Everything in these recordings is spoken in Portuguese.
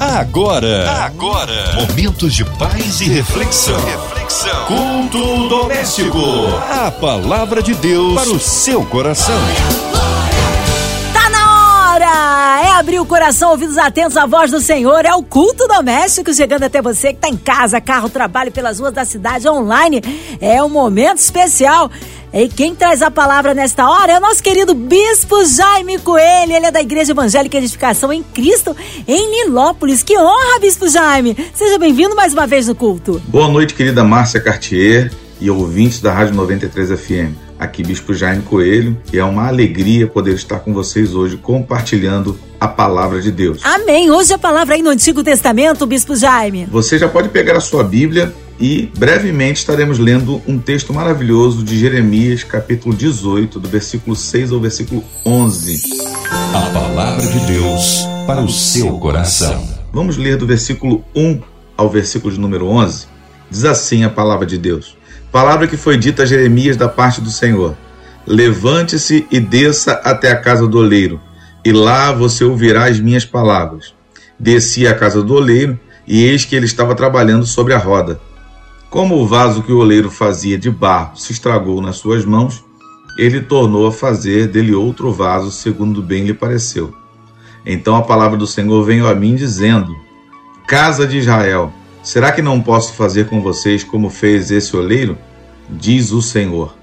Agora, agora, momentos de paz e reflexão. reflexão. Culto doméstico. A palavra de Deus para o seu coração. Tá na hora! É abrir o coração, ouvidos atentos à voz do Senhor. É o culto doméstico chegando até você que tá em casa, carro, trabalho pelas ruas da cidade, online. É um momento especial. E quem traz a palavra nesta hora é o nosso querido Bispo Jaime Coelho. Ele é da Igreja Evangélica Edificação em Cristo, em Nilópolis. Que honra, Bispo Jaime! Seja bem-vindo mais uma vez no culto. Boa noite, querida Márcia Cartier e ouvintes da Rádio 93 FM. Aqui, Bispo Jaime Coelho, e é uma alegria poder estar com vocês hoje compartilhando a palavra de Deus. Amém. Hoje a palavra aí no Antigo Testamento, Bispo Jaime. Você já pode pegar a sua Bíblia e brevemente estaremos lendo um texto maravilhoso de Jeremias, capítulo 18, do versículo 6 ao versículo 11. A palavra de Deus para o seu coração. Vamos ler do versículo 1 ao versículo de número 11. Diz assim a palavra de Deus: Palavra que foi dita a Jeremias da parte do Senhor: Levante-se e desça até a casa do oleiro, e lá você ouvirá as minhas palavras. Desci à casa do oleiro, e eis que ele estava trabalhando sobre a roda como o vaso que o oleiro fazia de barro se estragou nas suas mãos, ele tornou a fazer dele outro vaso, segundo bem lhe pareceu. Então a palavra do Senhor veio a mim, dizendo: Casa de Israel, será que não posso fazer com vocês como fez esse oleiro? Diz o Senhor: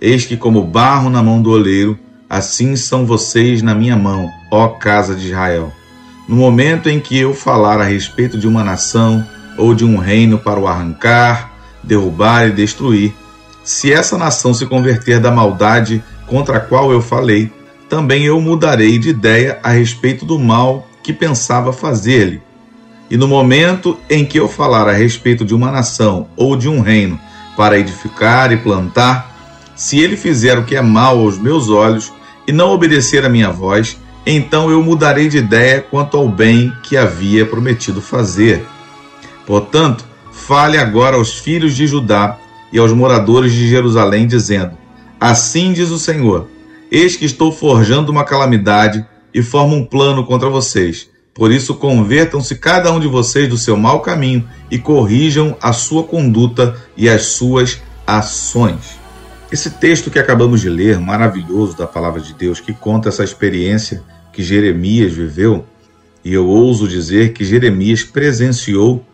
Eis que, como barro na mão do oleiro, assim são vocês na minha mão, ó casa de Israel. No momento em que eu falar a respeito de uma nação, ou de um reino para o arrancar, derrubar e destruir. Se essa nação se converter da maldade contra a qual eu falei, também eu mudarei de ideia a respeito do mal que pensava fazer-lhe. E no momento em que eu falar a respeito de uma nação ou de um reino para edificar e plantar, se ele fizer o que é mal aos meus olhos e não obedecer à minha voz, então eu mudarei de ideia quanto ao bem que havia prometido fazer. Portanto, fale agora aos filhos de Judá e aos moradores de Jerusalém, dizendo: Assim diz o Senhor: Eis que estou forjando uma calamidade e formo um plano contra vocês. Por isso, convertam-se cada um de vocês do seu mau caminho e corrijam a sua conduta e as suas ações. Esse texto que acabamos de ler, maravilhoso da palavra de Deus, que conta essa experiência que Jeremias viveu, e eu ouso dizer que Jeremias presenciou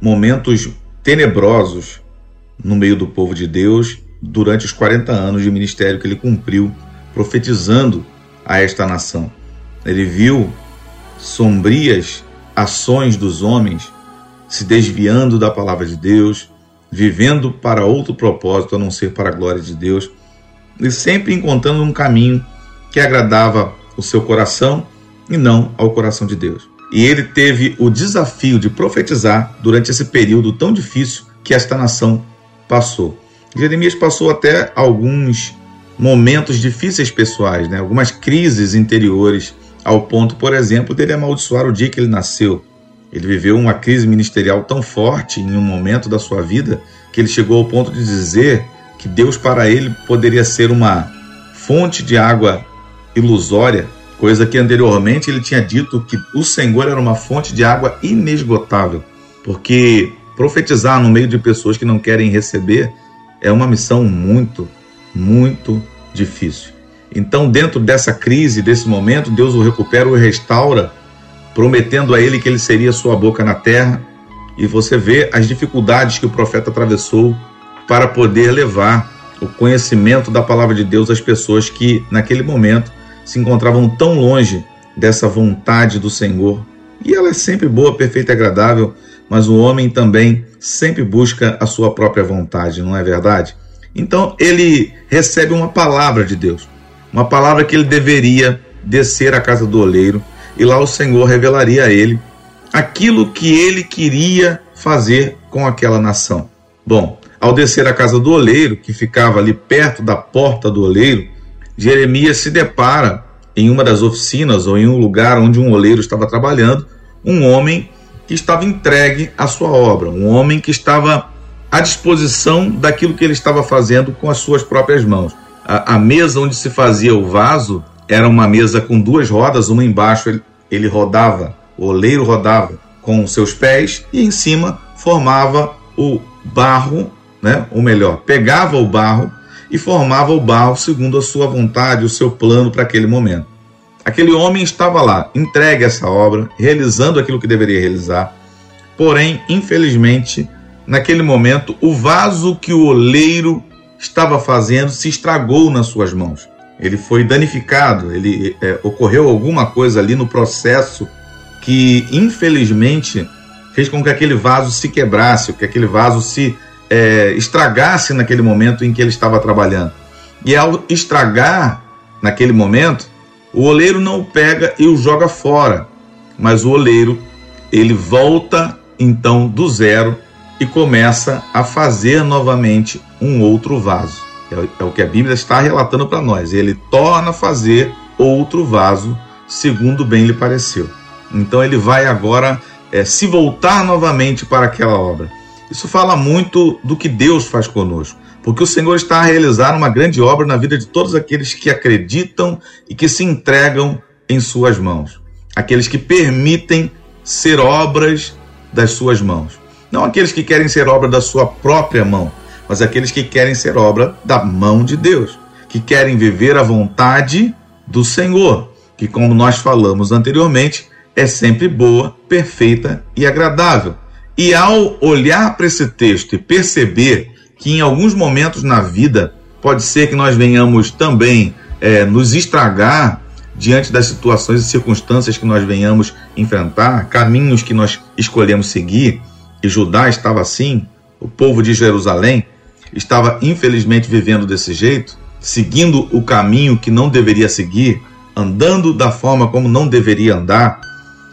momentos tenebrosos no meio do povo de Deus durante os 40 anos de ministério que ele cumpriu, profetizando a esta nação. Ele viu sombrias ações dos homens se desviando da palavra de Deus, vivendo para outro propósito a não ser para a glória de Deus, e sempre encontrando um caminho que agradava o seu coração e não ao coração de Deus. E ele teve o desafio de profetizar durante esse período tão difícil que esta nação passou. Jeremias passou até alguns momentos difíceis pessoais, né? algumas crises interiores, ao ponto, por exemplo, dele amaldiçoar o dia que ele nasceu. Ele viveu uma crise ministerial tão forte em um momento da sua vida que ele chegou ao ponto de dizer que Deus para ele poderia ser uma fonte de água ilusória coisa que anteriormente ele tinha dito que o Senhor era uma fonte de água inesgotável, porque profetizar no meio de pessoas que não querem receber é uma missão muito, muito difícil. Então, dentro dessa crise, desse momento, Deus o recupera, o restaura, prometendo a ele que ele seria sua boca na terra. E você vê as dificuldades que o profeta atravessou para poder levar o conhecimento da palavra de Deus às pessoas que, naquele momento, se encontravam tão longe dessa vontade do Senhor. E ela é sempre boa, perfeita e agradável, mas o homem também sempre busca a sua própria vontade, não é verdade? Então ele recebe uma palavra de Deus, uma palavra que ele deveria descer à casa do oleiro, e lá o Senhor revelaria a ele aquilo que ele queria fazer com aquela nação. Bom, ao descer à casa do oleiro, que ficava ali perto da porta do oleiro, Jeremias se depara em uma das oficinas ou em um lugar onde um oleiro estava trabalhando, um homem que estava entregue à sua obra, um homem que estava à disposição daquilo que ele estava fazendo com as suas próprias mãos. A, a mesa onde se fazia o vaso era uma mesa com duas rodas, uma embaixo ele, ele rodava, o oleiro rodava com seus pés e em cima formava o barro, né? ou melhor, pegava o barro e formava o barro segundo a sua vontade, o seu plano para aquele momento. Aquele homem estava lá, entregue a essa obra, realizando aquilo que deveria realizar, porém, infelizmente, naquele momento, o vaso que o oleiro estava fazendo se estragou nas suas mãos. Ele foi danificado, ele é, ocorreu alguma coisa ali no processo que, infelizmente, fez com que aquele vaso se quebrasse, que aquele vaso se é, estragasse naquele momento em que ele estava trabalhando. E ao estragar naquele momento, o oleiro não o pega e o joga fora, mas o oleiro ele volta então do zero e começa a fazer novamente um outro vaso. É, é o que a Bíblia está relatando para nós. Ele torna a fazer outro vaso, segundo bem lhe pareceu. Então ele vai agora é, se voltar novamente para aquela obra. Isso fala muito do que Deus faz conosco, porque o Senhor está a realizar uma grande obra na vida de todos aqueles que acreditam e que se entregam em Suas mãos, aqueles que permitem ser obras das Suas mãos. Não aqueles que querem ser obra da sua própria mão, mas aqueles que querem ser obra da mão de Deus, que querem viver a vontade do Senhor, que, como nós falamos anteriormente, é sempre boa, perfeita e agradável. E ao olhar para esse texto e perceber que em alguns momentos na vida pode ser que nós venhamos também é, nos estragar diante das situações e circunstâncias que nós venhamos enfrentar, caminhos que nós escolhemos seguir, e Judá estava assim, o povo de Jerusalém estava infelizmente vivendo desse jeito, seguindo o caminho que não deveria seguir, andando da forma como não deveria andar.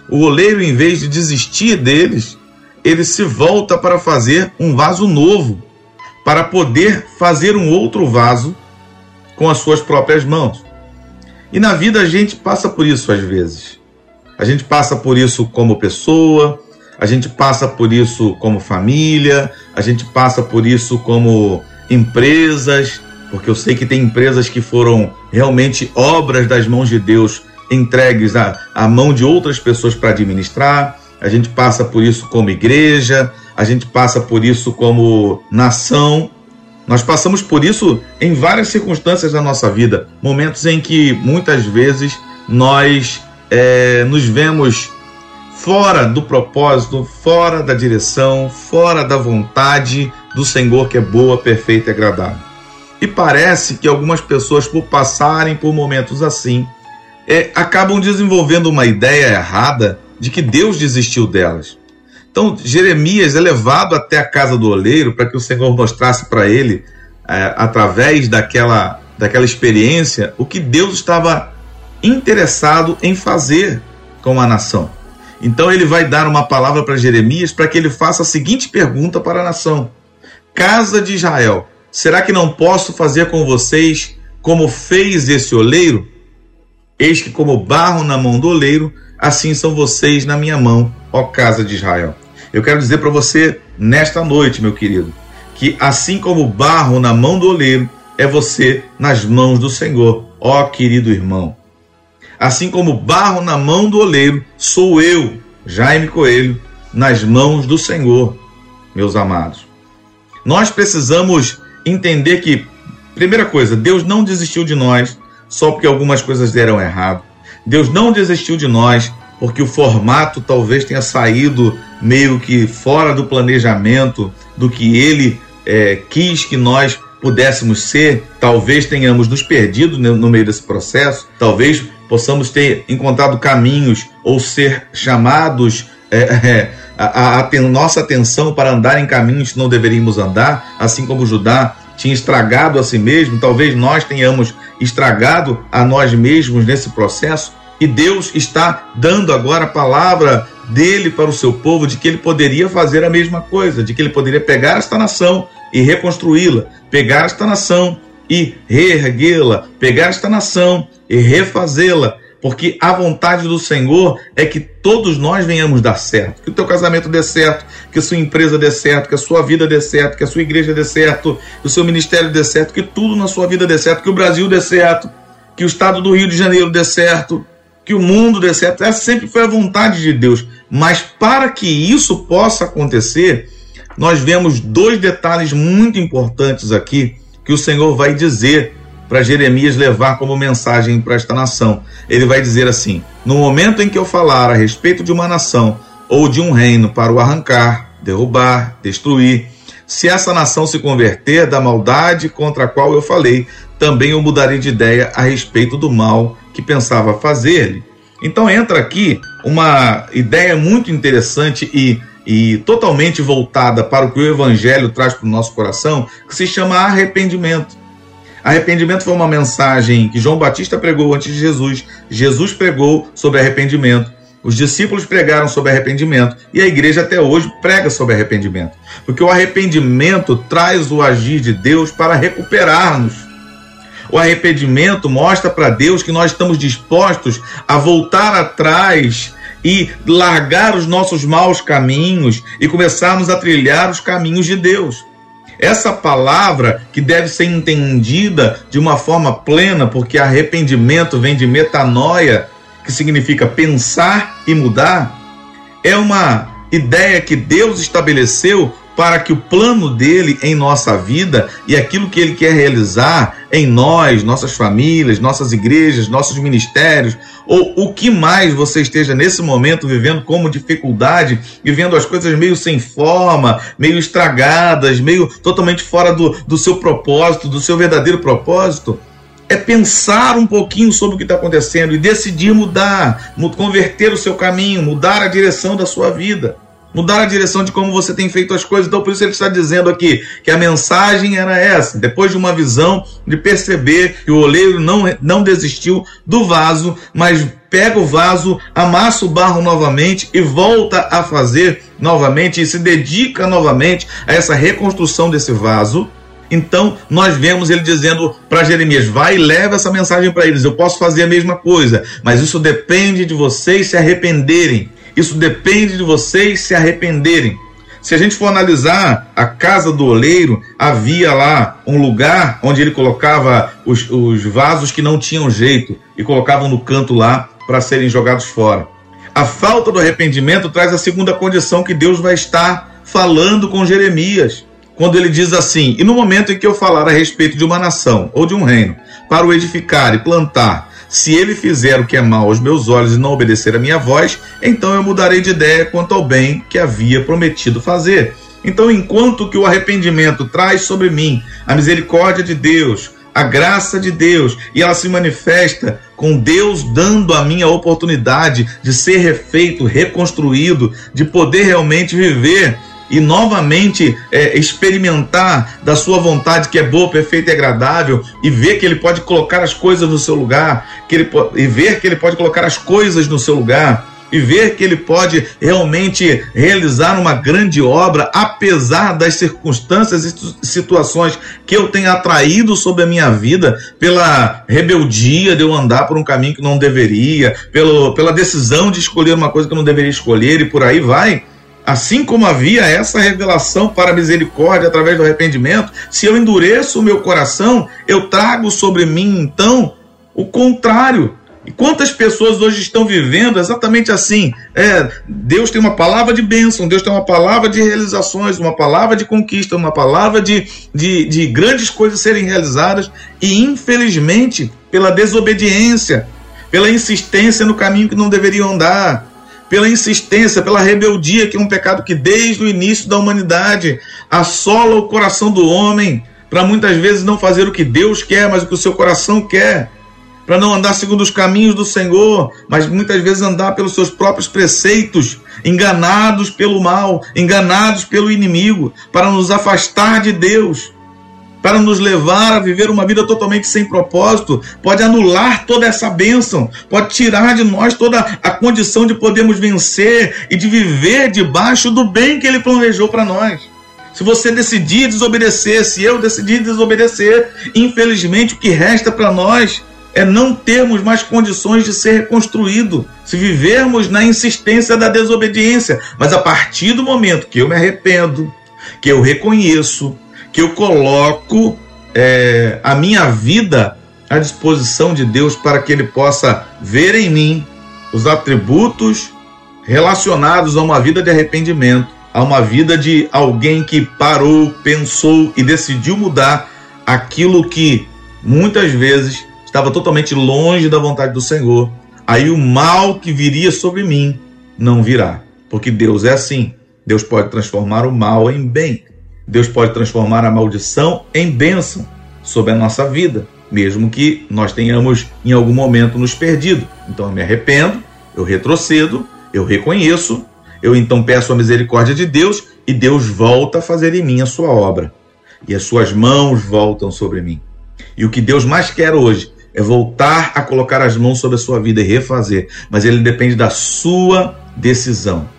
O oleiro, em vez de desistir deles, ele se volta para fazer um vaso novo, para poder fazer um outro vaso com as suas próprias mãos. E na vida a gente passa por isso às vezes. A gente passa por isso como pessoa, a gente passa por isso como família, a gente passa por isso como empresas, porque eu sei que tem empresas que foram realmente obras das mãos de Deus entregues à, à mão de outras pessoas para administrar. A gente passa por isso como igreja, a gente passa por isso como nação. Nós passamos por isso em várias circunstâncias da nossa vida, momentos em que muitas vezes nós é, nos vemos fora do propósito, fora da direção, fora da vontade do Senhor que é boa, perfeita e agradável. E parece que algumas pessoas, por passarem por momentos assim, é, acabam desenvolvendo uma ideia errada de que Deus desistiu delas. Então, Jeremias é levado até a casa do oleiro para que o Senhor mostrasse para ele, é, através daquela, daquela experiência, o que Deus estava interessado em fazer com a nação. Então ele vai dar uma palavra para Jeremias para que ele faça a seguinte pergunta para a nação: Casa de Israel, será que não posso fazer com vocês como fez esse oleiro? Eis que, como barro na mão do oleiro, assim são vocês na minha mão, ó casa de Israel. Eu quero dizer para você nesta noite, meu querido, que assim como barro na mão do oleiro, é você nas mãos do Senhor, ó querido irmão. Assim como barro na mão do oleiro, sou eu, Jaime Coelho, nas mãos do Senhor, meus amados. Nós precisamos entender que, primeira coisa, Deus não desistiu de nós só porque algumas coisas deram errado. Deus não desistiu de nós porque o formato talvez tenha saído meio que fora do planejamento do que ele é, quis que nós pudéssemos ser. Talvez tenhamos nos perdido no meio desse processo, talvez possamos ter encontrado caminhos ou ser chamados é, é, a, a, a nossa atenção para andar em caminhos que não deveríamos andar, assim como Judá tinha estragado a si mesmo, talvez nós tenhamos estragado a nós mesmos nesse processo. E Deus está dando agora a palavra dele para o seu povo de que ele poderia fazer a mesma coisa, de que ele poderia pegar esta nação e reconstruí-la, pegar esta nação e reerguê-la, pegar esta nação e refazê-la, porque a vontade do Senhor é que todos nós venhamos dar certo, que o teu casamento dê certo, que a sua empresa dê certo, que a sua vida dê certo, que a sua igreja dê certo, que o seu ministério dê certo, que tudo na sua vida dê certo, que o Brasil dê certo, que o estado do Rio de Janeiro dê certo, que o mundo dê certo. Essa sempre foi a vontade de Deus. Mas para que isso possa acontecer, nós vemos dois detalhes muito importantes aqui que o Senhor vai dizer para Jeremias levar como mensagem para esta nação. Ele vai dizer assim: No momento em que eu falar a respeito de uma nação ou de um reino para o arrancar, derrubar, destruir, se essa nação se converter da maldade contra a qual eu falei, também eu mudarei de ideia a respeito do mal que pensava fazer-lhe. Então entra aqui uma ideia muito interessante e, e totalmente voltada para o que o Evangelho traz para o nosso coração, que se chama arrependimento. Arrependimento foi uma mensagem que João Batista pregou antes de Jesus. Jesus pregou sobre arrependimento. Os discípulos pregaram sobre arrependimento e a igreja até hoje prega sobre arrependimento. Porque o arrependimento traz o agir de Deus para recuperar-nos. O arrependimento mostra para Deus que nós estamos dispostos a voltar atrás e largar os nossos maus caminhos e começarmos a trilhar os caminhos de Deus. Essa palavra que deve ser entendida de uma forma plena, porque arrependimento vem de metanoia, que significa pensar e mudar, é uma ideia que Deus estabeleceu para que o plano dele em nossa vida e aquilo que ele quer realizar em nós, nossas famílias, nossas igrejas, nossos ministérios, ou o que mais você esteja nesse momento vivendo como dificuldade, vivendo as coisas meio sem forma, meio estragadas, meio totalmente fora do, do seu propósito, do seu verdadeiro propósito, é pensar um pouquinho sobre o que está acontecendo e decidir mudar, converter o seu caminho, mudar a direção da sua vida mudar a direção de como você tem feito as coisas. Então, por isso ele está dizendo aqui que a mensagem era essa. Depois de uma visão de perceber que o oleiro não, não desistiu do vaso, mas pega o vaso, amassa o barro novamente e volta a fazer novamente e se dedica novamente a essa reconstrução desse vaso. Então, nós vemos ele dizendo para Jeremias: vai e leva essa mensagem para eles. Eu posso fazer a mesma coisa, mas isso depende de vocês se arrependerem. Isso depende de vocês se arrependerem. Se a gente for analisar a casa do oleiro, havia lá um lugar onde ele colocava os, os vasos que não tinham jeito e colocavam no canto lá para serem jogados fora. A falta do arrependimento traz a segunda condição que Deus vai estar falando com Jeremias, quando ele diz assim: E no momento em que eu falar a respeito de uma nação ou de um reino, para o edificar e plantar, se ele fizer o que é mal aos meus olhos e não obedecer a minha voz, então eu mudarei de ideia quanto ao bem que havia prometido fazer. Então, enquanto que o arrependimento traz sobre mim a misericórdia de Deus, a graça de Deus, e ela se manifesta com Deus dando a mim a oportunidade de ser refeito, reconstruído, de poder realmente viver e novamente é, experimentar da sua vontade que é boa, perfeita e agradável e ver que ele pode colocar as coisas no seu lugar, que ele, e ver que ele pode colocar as coisas no seu lugar e ver que ele pode realmente realizar uma grande obra, apesar das circunstâncias e situações que eu tenho atraído sobre a minha vida, pela rebeldia de eu andar por um caminho que não deveria, pelo, pela decisão de escolher uma coisa que eu não deveria escolher e por aí vai. Assim como havia essa revelação para a misericórdia através do arrependimento, se eu endureço o meu coração, eu trago sobre mim então o contrário. E quantas pessoas hoje estão vivendo exatamente assim? É, Deus tem uma palavra de bênção, Deus tem uma palavra de realizações, uma palavra de conquista, uma palavra de, de, de grandes coisas serem realizadas, e infelizmente, pela desobediência, pela insistência no caminho que não deveriam andar, pela insistência, pela rebeldia, que é um pecado que desde o início da humanidade assola o coração do homem, para muitas vezes não fazer o que Deus quer, mas o que o seu coração quer, para não andar segundo os caminhos do Senhor, mas muitas vezes andar pelos seus próprios preceitos, enganados pelo mal, enganados pelo inimigo, para nos afastar de Deus para nos levar a viver uma vida totalmente sem propósito, pode anular toda essa bênção, pode tirar de nós toda a condição de podermos vencer e de viver debaixo do bem que Ele planejou para nós. Se você decidir desobedecer, se eu decidir desobedecer, infelizmente o que resta para nós é não termos mais condições de ser reconstruído, se vivermos na insistência da desobediência. Mas a partir do momento que eu me arrependo, que eu reconheço, que eu coloco é, a minha vida à disposição de Deus para que Ele possa ver em mim os atributos relacionados a uma vida de arrependimento, a uma vida de alguém que parou, pensou e decidiu mudar aquilo que muitas vezes estava totalmente longe da vontade do Senhor. Aí o mal que viria sobre mim não virá, porque Deus é assim. Deus pode transformar o mal em bem. Deus pode transformar a maldição em bênção sobre a nossa vida, mesmo que nós tenhamos em algum momento nos perdido. Então eu me arrependo, eu retrocedo, eu reconheço, eu então peço a misericórdia de Deus e Deus volta a fazer em mim a sua obra. E as suas mãos voltam sobre mim. E o que Deus mais quer hoje é voltar a colocar as mãos sobre a sua vida e refazer, mas ele depende da sua decisão.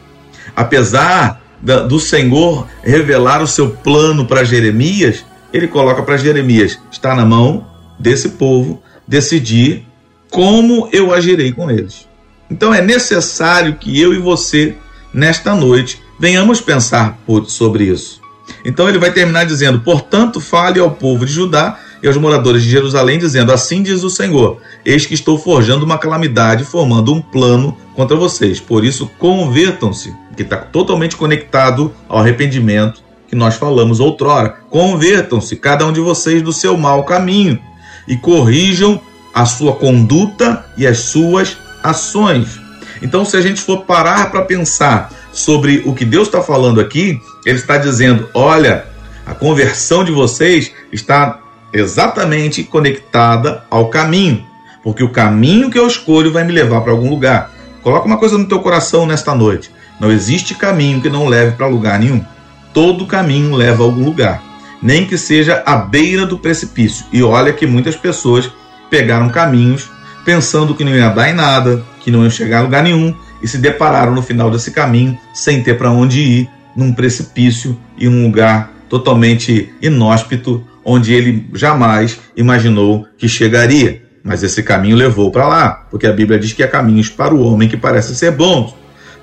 Apesar do Senhor revelar o seu plano para Jeremias, ele coloca para Jeremias: está na mão desse povo decidir como eu agirei com eles. Então é necessário que eu e você, nesta noite, venhamos pensar sobre isso. Então ele vai terminar dizendo: Portanto, fale ao povo de Judá e aos moradores de Jerusalém, dizendo: Assim diz o Senhor: Eis que estou forjando uma calamidade, formando um plano contra vocês. Por isso, convertam-se, que está totalmente conectado ao arrependimento que nós falamos outrora. Convertam-se, cada um de vocês, do seu mau caminho e corrijam a sua conduta e as suas ações. Então, se a gente for parar para pensar sobre o que Deus está falando aqui, Ele está dizendo: olha, a conversão de vocês está exatamente conectada ao caminho, porque o caminho que eu escolho vai me levar para algum lugar. Coloca uma coisa no teu coração nesta noite: não existe caminho que não leve para lugar nenhum. Todo caminho leva a algum lugar, nem que seja à beira do precipício. E olha que muitas pessoas pegaram caminhos pensando que não ia dar em nada, que não ia chegar a lugar nenhum e se depararam no final desse caminho sem ter para onde ir, num precipício e um lugar totalmente inóspito, onde ele jamais imaginou que chegaria. Mas esse caminho levou para lá, porque a Bíblia diz que há caminhos para o homem que parecem ser bons,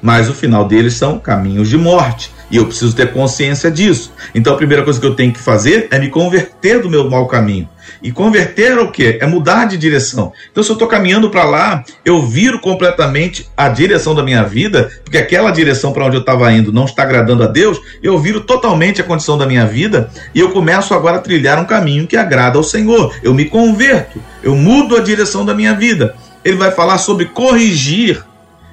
mas o final deles são caminhos de morte. E eu preciso ter consciência disso. Então a primeira coisa que eu tenho que fazer é me converter do meu mau caminho. E converter é o quê? É mudar de direção. Então, se eu estou caminhando para lá, eu viro completamente a direção da minha vida, porque aquela direção para onde eu estava indo não está agradando a Deus, eu viro totalmente a condição da minha vida e eu começo agora a trilhar um caminho que agrada ao Senhor. Eu me converto, eu mudo a direção da minha vida. Ele vai falar sobre corrigir.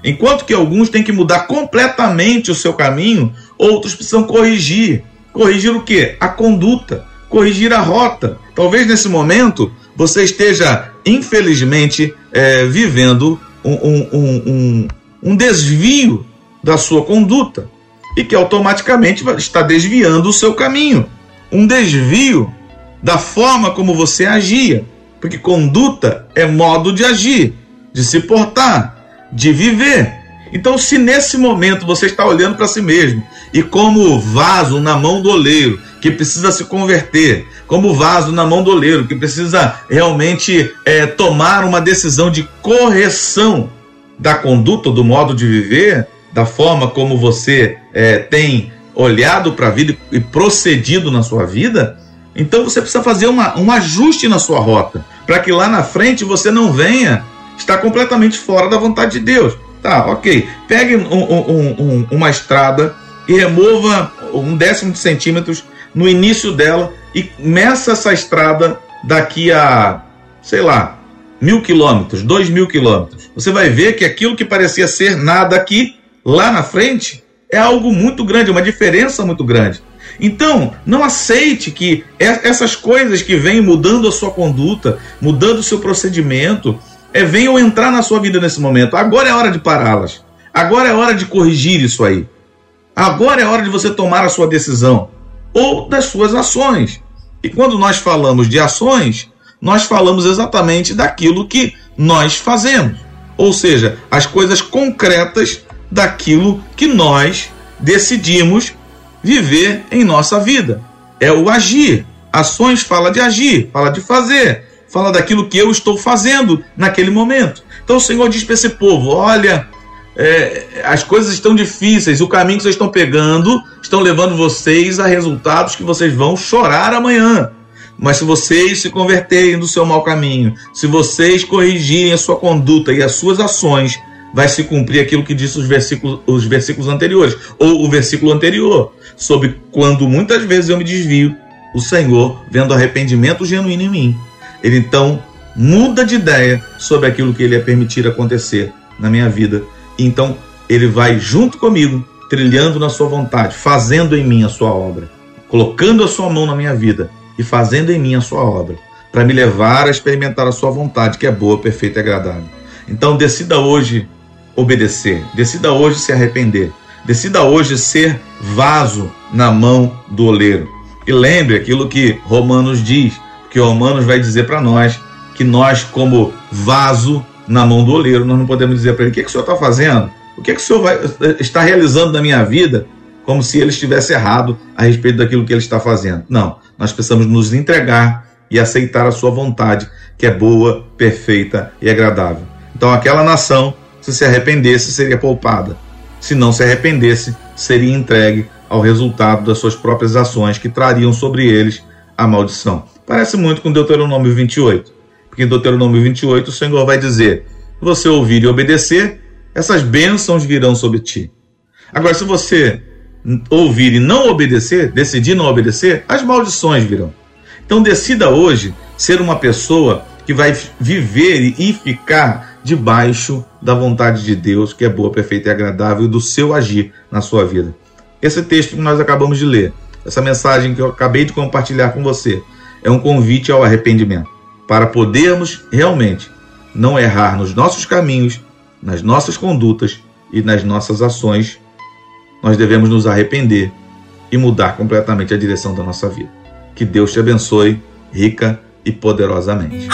Enquanto que alguns têm que mudar completamente o seu caminho, outros precisam corrigir. Corrigir o quê? A conduta corrigir a rota. Talvez nesse momento você esteja, infelizmente, é, vivendo um, um, um, um, desvio da sua conduta e que automaticamente está desviando o seu caminho. Um desvio da forma como você agia. Porque conduta é modo de agir, de se portar, de viver. Então, se nesse momento você está olhando para si mesmo e como vaso na mão do oleiro, que precisa se converter, como vaso na mão do oleiro, que precisa realmente é, tomar uma decisão de correção da conduta, do modo de viver, da forma como você é, tem olhado para a vida e procedido na sua vida, então você precisa fazer uma, um ajuste na sua rota, para que lá na frente você não venha estar completamente fora da vontade de Deus. Tá, ok. Pegue um, um, um, uma estrada e remova um décimo de centímetros no início dela e meça essa estrada daqui a, sei lá, mil quilômetros, dois mil quilômetros. Você vai ver que aquilo que parecia ser nada aqui, lá na frente, é algo muito grande, uma diferença muito grande. Então, não aceite que essas coisas que vêm mudando a sua conduta, mudando o seu procedimento, é, venham entrar na sua vida nesse momento. Agora é hora de pará-las. Agora é hora de corrigir isso aí. Agora é hora de você tomar a sua decisão ou das suas ações. E quando nós falamos de ações, nós falamos exatamente daquilo que nós fazemos, ou seja, as coisas concretas daquilo que nós decidimos viver em nossa vida. É o agir. Ações fala de agir, fala de fazer, fala daquilo que eu estou fazendo naquele momento. Então o Senhor diz para esse povo: olha, é, as coisas estão difíceis, o caminho que vocês estão pegando estão levando vocês a resultados que vocês vão chorar amanhã. Mas se vocês se converterem do seu mau caminho, se vocês corrigirem a sua conduta e as suas ações, vai se cumprir aquilo que disse os versículos, os versículos anteriores, ou o versículo anterior, sobre quando muitas vezes eu me desvio, o Senhor, vendo arrependimento genuíno em mim, ele então muda de ideia sobre aquilo que ele ia permitir acontecer na minha vida. Então ele vai junto comigo, trilhando na sua vontade, fazendo em mim a sua obra, colocando a sua mão na minha vida e fazendo em mim a sua obra, para me levar a experimentar a sua vontade, que é boa, perfeita e agradável. Então decida hoje obedecer, decida hoje se arrepender, decida hoje ser vaso na mão do oleiro. E lembre aquilo que Romanos diz, que Romanos vai dizer para nós que nós, como vaso na mão do oleiro, nós não podemos dizer para ele: o que, que o senhor está fazendo? O que, que o senhor vai, está realizando na minha vida? Como se ele estivesse errado a respeito daquilo que ele está fazendo. Não, nós precisamos nos entregar e aceitar a sua vontade, que é boa, perfeita e agradável. Então, aquela nação, se se arrependesse, seria poupada. Se não se arrependesse, seria entregue ao resultado das suas próprias ações que trariam sobre eles a maldição. Parece muito com Deuteronômio 28. Porque em Deuteronômio 28 o Senhor vai dizer: você ouvir e obedecer, essas bênçãos virão sobre ti. Agora, se você ouvir e não obedecer, decidir não obedecer, as maldições virão. Então decida hoje ser uma pessoa que vai viver e ficar debaixo da vontade de Deus, que é boa, perfeita e agradável, do seu agir na sua vida. Esse texto que nós acabamos de ler, essa mensagem que eu acabei de compartilhar com você, é um convite ao arrependimento para podermos realmente não errar nos nossos caminhos, nas nossas condutas e nas nossas ações, nós devemos nos arrepender e mudar completamente a direção da nossa vida. Que Deus te abençoe rica e poderosamente.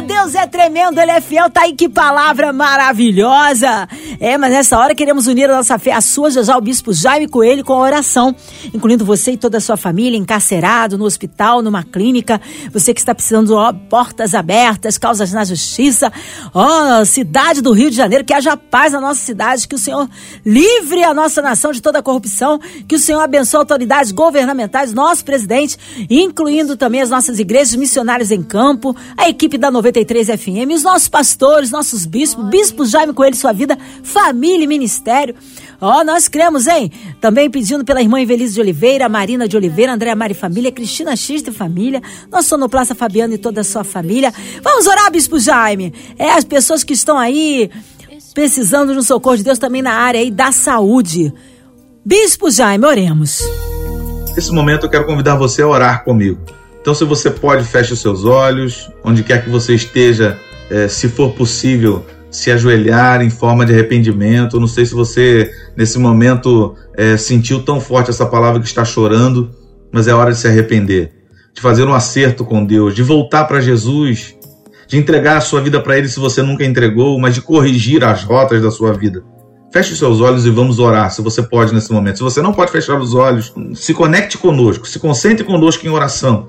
Deus é tremendo, Ele é fiel. Tá aí que palavra maravilhosa. É, mas nessa hora queremos unir a nossa fé à sua, já já o Bispo Jaime Coelho, com a oração, incluindo você e toda a sua família, encarcerado, no hospital, numa clínica, você que está precisando ó, portas abertas, causas na justiça, ó, cidade do Rio de Janeiro, que haja paz na nossa cidade, que o Senhor livre a nossa nação de toda corrupção, que o Senhor abençoe autoridades governamentais, nosso presidente, incluindo também as nossas igrejas missionários em campo, a equipe da 93 FM, os nossos pastores, nossos bispos, Bispo Jaime Coelho, sua vida, família e ministério. Ó, oh, nós cremos, hein? Também pedindo pela irmã Evelise de Oliveira, Marina de Oliveira, Andréa Mari Família, Cristina X de Família, nosso sonoplaça Fabiano e toda a sua família. Vamos orar, Bispo Jaime. É, as pessoas que estão aí precisando de um socorro de Deus também na área aí da saúde. Bispo Jaime, oremos. Nesse momento eu quero convidar você a orar comigo. Então, se você pode, feche os seus olhos, onde quer que você esteja, é, se for possível, se ajoelhar em forma de arrependimento. não sei se você, nesse momento, é, sentiu tão forte essa palavra que está chorando, mas é hora de se arrepender, de fazer um acerto com Deus, de voltar para Jesus, de entregar a sua vida para Ele se você nunca entregou, mas de corrigir as rotas da sua vida. Feche os seus olhos e vamos orar, se você pode nesse momento. Se você não pode fechar os olhos, se conecte conosco, se concentre conosco em oração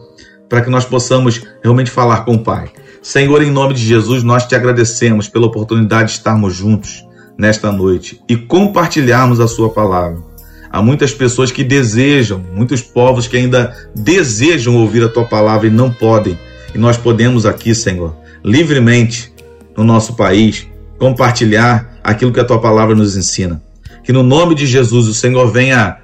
para que nós possamos realmente falar com o Pai. Senhor, em nome de Jesus, nós te agradecemos pela oportunidade de estarmos juntos nesta noite e compartilharmos a Sua palavra. Há muitas pessoas que desejam, muitos povos que ainda desejam ouvir a Tua palavra e não podem. E nós podemos aqui, Senhor, livremente no nosso país, compartilhar aquilo que a Tua palavra nos ensina. Que no nome de Jesus o Senhor venha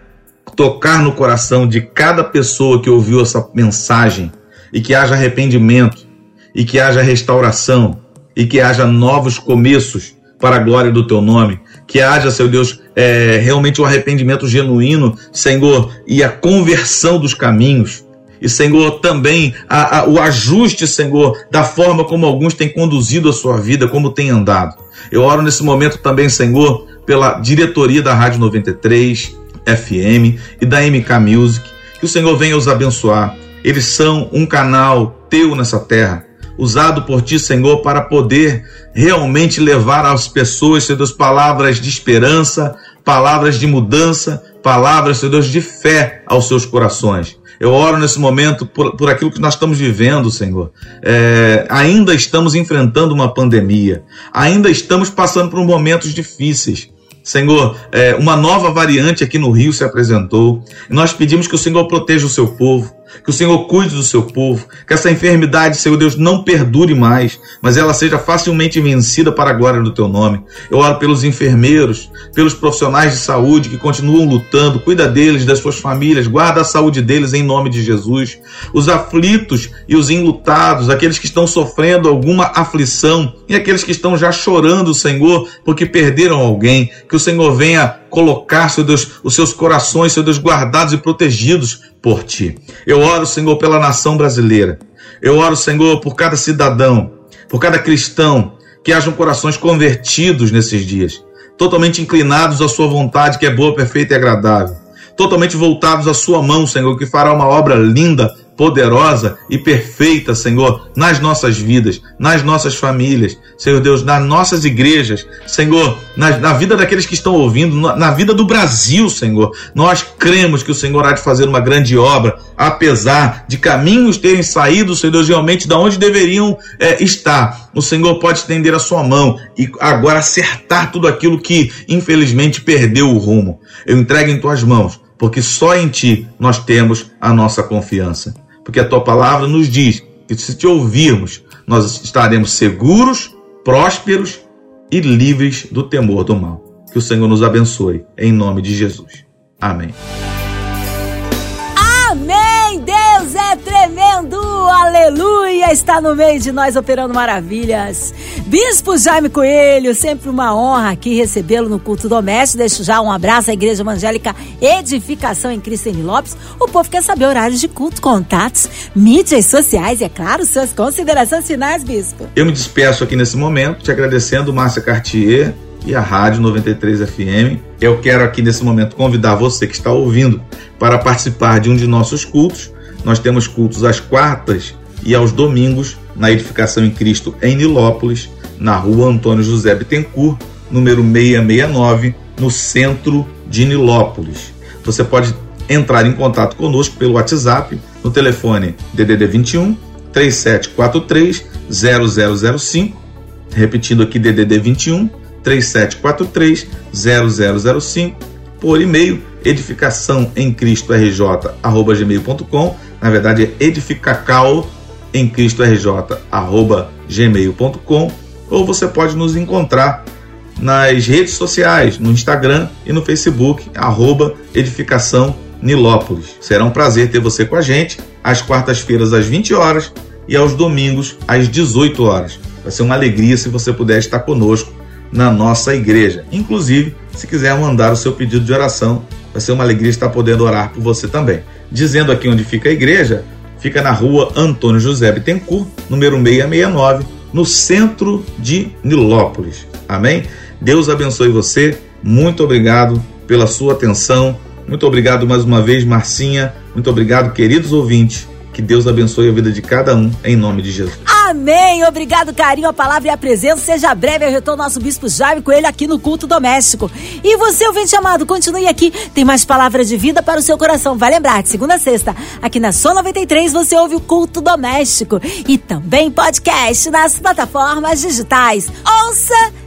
tocar no coração de cada pessoa que ouviu essa mensagem e que haja arrependimento e que haja restauração e que haja novos começos para a glória do teu nome, que haja, seu Deus, é, realmente o um arrependimento genuíno, Senhor, e a conversão dos caminhos. E, Senhor, também a, a, o ajuste, Senhor, da forma como alguns têm conduzido a sua vida, como têm andado. Eu oro nesse momento também, Senhor, pela diretoria da Rádio 93, FM e da MK Music. Que o Senhor venha os abençoar. Eles são um canal teu nessa terra, usado por ti, Senhor, para poder realmente levar às pessoas, Senhor Deus, palavras de esperança, palavras de mudança, palavras, Senhor Deus, de fé aos seus corações. Eu oro nesse momento por, por aquilo que nós estamos vivendo, Senhor. É, ainda estamos enfrentando uma pandemia, ainda estamos passando por momentos difíceis. Senhor, é, uma nova variante aqui no Rio se apresentou. Nós pedimos que o Senhor proteja o seu povo, Que o Senhor cuide do seu povo, que essa enfermidade, Senhor Deus, não perdure mais, mas ela seja facilmente vencida para a glória do teu nome. Eu oro pelos enfermeiros, pelos profissionais de saúde que continuam lutando, cuida deles, das suas famílias, guarda a saúde deles em nome de Jesus. Os aflitos e os enlutados, aqueles que estão sofrendo alguma aflição e aqueles que estão já chorando, Senhor, porque perderam alguém, que o Senhor venha colocar, Senhor Deus, os seus corações, Senhor Deus, guardados e protegidos por Ti. Eu oro, Senhor, pela nação brasileira. Eu oro, Senhor, por cada cidadão, por cada cristão, que hajam corações convertidos nesses dias, totalmente inclinados à Sua vontade, que é boa, perfeita e agradável, totalmente voltados à Sua mão, Senhor, que fará uma obra linda poderosa e perfeita, Senhor, nas nossas vidas, nas nossas famílias, Senhor Deus, nas nossas igrejas, Senhor, na, na vida daqueles que estão ouvindo, na, na, vida do Brasil, Senhor. Nós cremos que o Senhor há de fazer uma grande obra, apesar de caminhos terem saído, Senhor Deus, realmente da onde deveriam é, estar. O Senhor pode estender a sua mão e agora acertar tudo aquilo que, infelizmente, perdeu o rumo. Eu entrego em tuas mãos porque só em ti nós temos a nossa confiança porque a tua palavra nos diz que se te ouvirmos, nós estaremos seguros, prósperos e livres do temor do mal. Que o Senhor nos abençoe, em nome de Jesus. Amém. Tremendo, aleluia, está no meio de nós operando maravilhas. Bispo Jaime Coelho, sempre uma honra aqui recebê-lo no culto doméstico. Deixo já um abraço à Igreja Evangélica Edificação em Cristo em Lopes. O povo quer saber horários de culto, contatos, mídias sociais e, é claro, suas considerações finais, Bispo. Eu me despeço aqui nesse momento, te agradecendo, Márcia Cartier e a Rádio 93 FM. Eu quero aqui nesse momento convidar você que está ouvindo para participar de um de nossos cultos nós temos cultos às quartas e aos domingos na Edificação em Cristo em Nilópolis, na rua Antônio José Bittencourt, número 669, no centro de Nilópolis. Você pode entrar em contato conosco pelo WhatsApp no telefone DDD 21 3743 0005, repetindo aqui DDD 21 3743 0005, por e-mail edificação em Cristo RJ, arroba gmail.com na verdade é edificacal em Cristo RJ, arroba gmail.com, ou você pode nos encontrar nas redes sociais, no Instagram e no Facebook, arroba edificação Nilópolis. Será um prazer ter você com a gente às quartas-feiras às 20 horas e aos domingos às 18 horas. Vai ser uma alegria se você puder estar conosco na nossa igreja. Inclusive, se quiser mandar o seu pedido de oração, vai ser uma alegria estar podendo orar por você também. Dizendo aqui onde fica a igreja, fica na rua Antônio José Bittencourt, número 669, no centro de Nilópolis. Amém? Deus abençoe você. Muito obrigado pela sua atenção. Muito obrigado mais uma vez, Marcinha. Muito obrigado, queridos ouvintes. Que Deus abençoe a vida de cada um, em nome de Jesus. Amém. Obrigado, carinho, a palavra e a presença. Seja breve ao retorno nosso Bispo Jaime com ele aqui no culto doméstico. E você, ouvinte amado, continue aqui. Tem mais palavras de vida para o seu coração. Vai lembrar, de segunda a sexta, aqui na Só 93 você ouve o culto doméstico. E também podcast nas plataformas digitais. Ouça